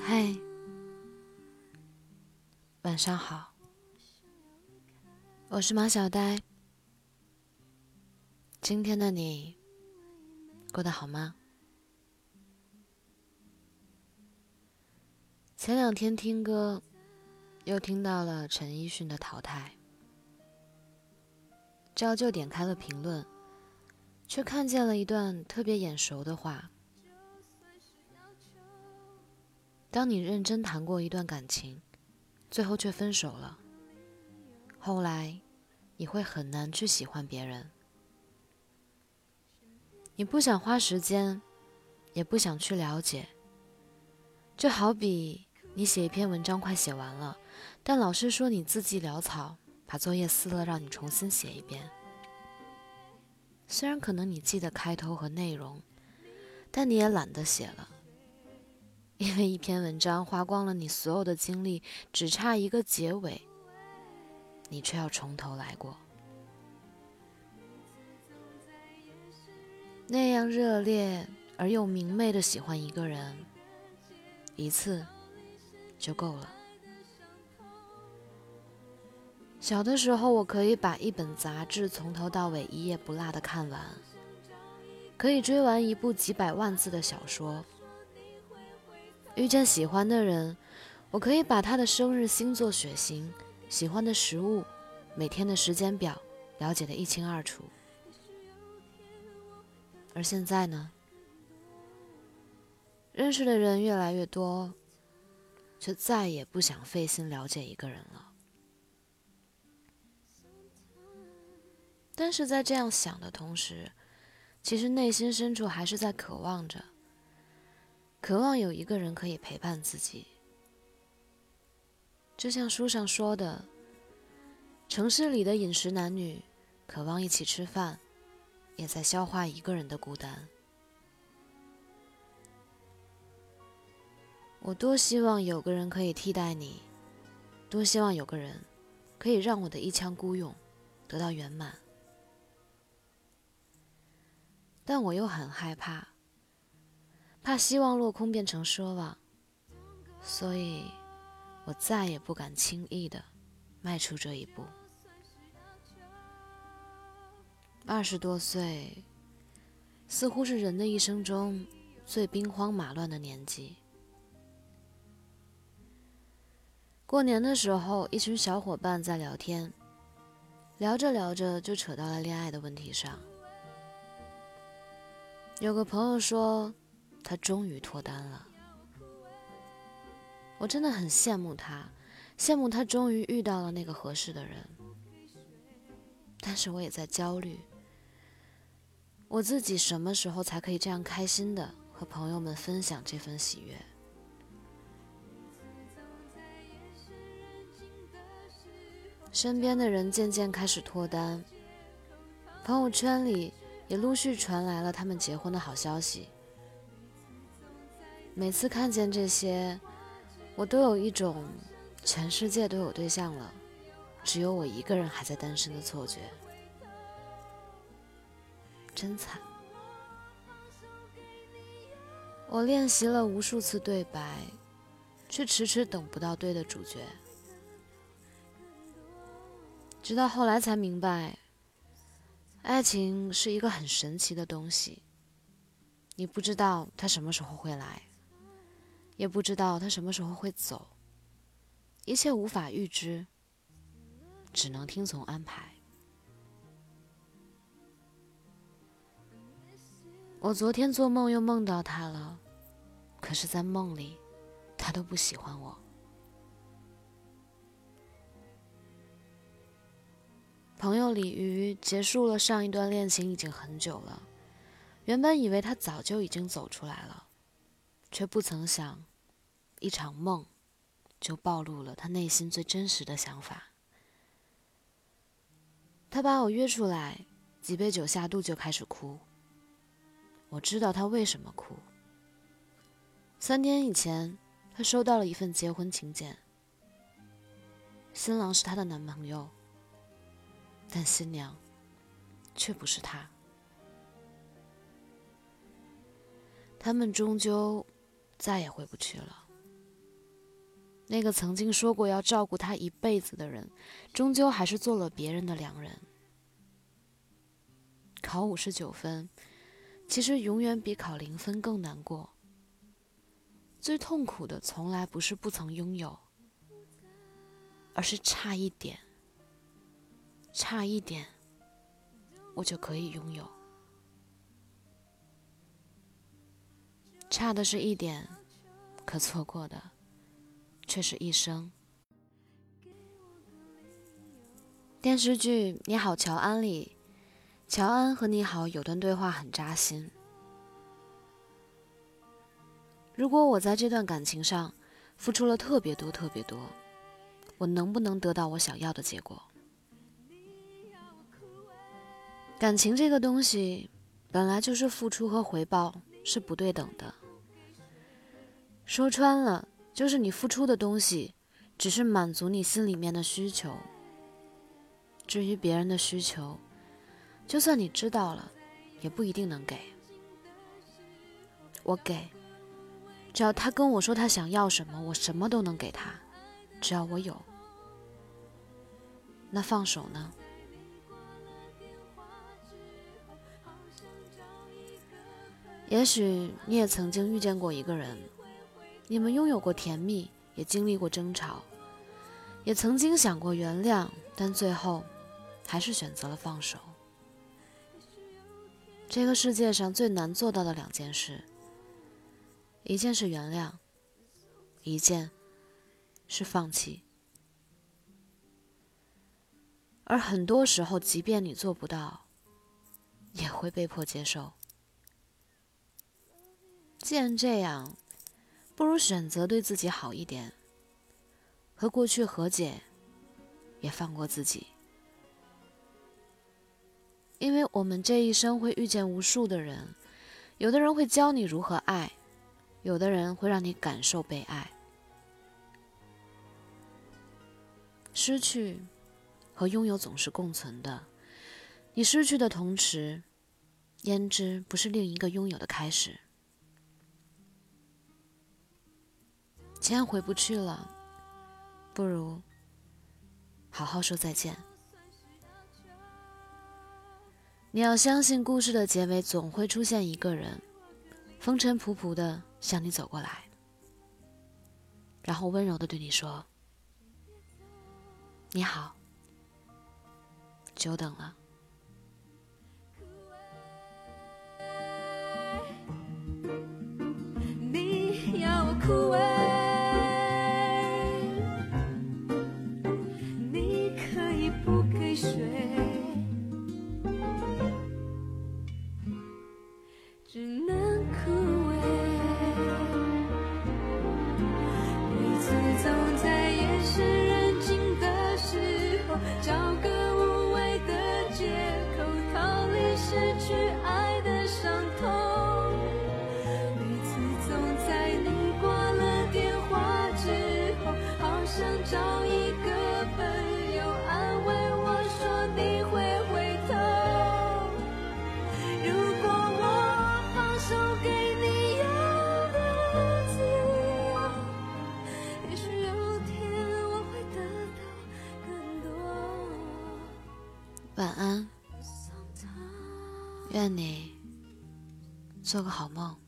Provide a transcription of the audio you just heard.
嗨，晚上好，我是马小呆。今天的你过得好吗？前两天听歌，又听到了陈奕迅的《淘汰》，照旧点开了评论，却看见了一段特别眼熟的话。当你认真谈过一段感情，最后却分手了，后来你会很难去喜欢别人。你不想花时间，也不想去了解。就好比你写一篇文章快写完了，但老师说你字迹潦草，把作业撕了让你重新写一遍。虽然可能你记得开头和内容，但你也懒得写了。因为一篇文章花光了你所有的精力，只差一个结尾，你却要从头来过。那样热烈而又明媚的喜欢一个人，一次就够了。小的时候，我可以把一本杂志从头到尾一页不落的看完，可以追完一部几百万字的小说。遇见喜欢的人，我可以把他的生日、星座、血型、喜欢的食物、每天的时间表了解的一清二楚。而现在呢，认识的人越来越多，却再也不想费心了解一个人了。但是在这样想的同时，其实内心深处还是在渴望着。渴望有一个人可以陪伴自己，就像书上说的，城市里的饮食男女渴望一起吃饭，也在消化一个人的孤单。我多希望有个人可以替代你，多希望有个人可以让我的一腔孤勇得到圆满，但我又很害怕。怕希望落空变成奢望，所以我再也不敢轻易的迈出这一步。二十多岁，似乎是人的一生中最兵荒马乱的年纪。过年的时候，一群小伙伴在聊天，聊着聊着就扯到了恋爱的问题上。有个朋友说。他终于脱单了，我真的很羡慕他，羡慕他终于遇到了那个合适的人。但是我也在焦虑，我自己什么时候才可以这样开心的和朋友们分享这份喜悦？身边的人渐渐开始脱单，朋友圈里也陆续传来了他们结婚的好消息。每次看见这些，我都有一种全世界都有对象了，只有我一个人还在单身的错觉，真惨。我练习了无数次对白，却迟迟等不到对的主角，直到后来才明白，爱情是一个很神奇的东西，你不知道它什么时候会来。也不知道他什么时候会走，一切无法预知，只能听从安排。我昨天做梦又梦到他了，可是，在梦里，他都不喜欢我。朋友鲤鱼结束了上一段恋情已经很久了，原本以为他早就已经走出来了，却不曾想。一场梦，就暴露了他内心最真实的想法。他把我约出来，几杯酒下肚就开始哭。我知道他为什么哭。三天以前，他收到了一份结婚请柬，新郎是他的男朋友，但新娘却不是他。他们终究。再也回不去了。那个曾经说过要照顾他一辈子的人，终究还是做了别人的良人。考五十九分，其实永远比考零分更难过。最痛苦的从来不是不曾拥有，而是差一点，差一点，我就可以拥有。差的是一点，可错过的却是一生。电视剧《你好，乔安》里，乔安和你好有段对话很扎心。如果我在这段感情上付出了特别多、特别多，我能不能得到我想要的结果？感情这个东西本来就是付出和回报是不对等的。说穿了，就是你付出的东西只是满足你心里面的需求。至于别人的需求，就算你知道了，也不一定能给。我给。只要他跟我说他想要什么，我什么都能给他。只要我有，那放手呢？也许你也曾经遇见过一个人，你们拥有过甜蜜，也经历过争吵，也曾经想过原谅，但最后还是选择了放手。这个世界上最难做到的两件事。一件是原谅，一件是放弃。而很多时候，即便你做不到，也会被迫接受。既然这样，不如选择对自己好一点，和过去和解，也放过自己。因为我们这一生会遇见无数的人，有的人会教你如何爱。有的人会让你感受被爱，失去和拥有总是共存的。你失去的同时，焉知不是另一个拥有的开始？既然回不去了，不如好好说再见。你要相信，故事的结尾总会出现一个人，风尘仆仆的。向你走过来，然后温柔的对你说：“你好，久等了。”你要我枯萎，愿你做个好梦。